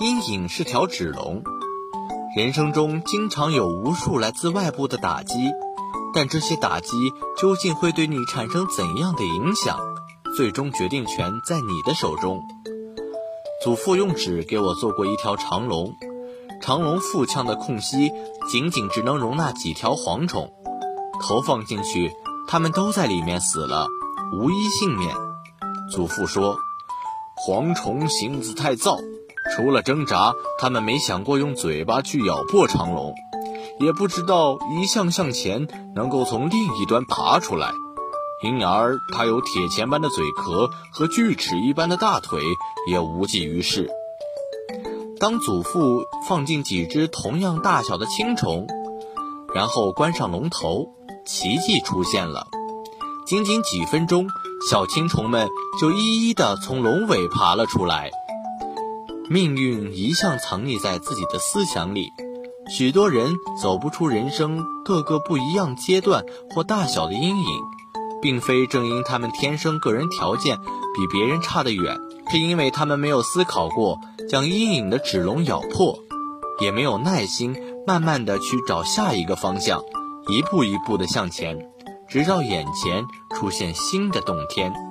阴影是条纸龙，人生中经常有无数来自外部的打击，但这些打击究竟会对你产生怎样的影响，最终决定权在你的手中。祖父用纸给我做过一条长龙，长龙腹腔的空隙仅仅只能容纳几条蝗虫，投放进去，它们都在里面死了，无一幸免。祖父说，蝗虫性子太躁。除了挣扎，他们没想过用嘴巴去咬破长龙，也不知道一向向前能够从另一端爬出来。因而，它有铁钳般的嘴壳和锯齿一般的大腿，也无济于事。当祖父放进几只同样大小的青虫，然后关上龙头，奇迹出现了。仅仅几分钟，小青虫们就一一地从龙尾爬了出来。命运一向藏匿在自己的思想里，许多人走不出人生各个不一样阶段或大小的阴影，并非正因他们天生个人条件比别人差得远，是因为他们没有思考过将阴影的纸龙咬破，也没有耐心慢慢的去找下一个方向，一步一步的向前，直到眼前出现新的洞天。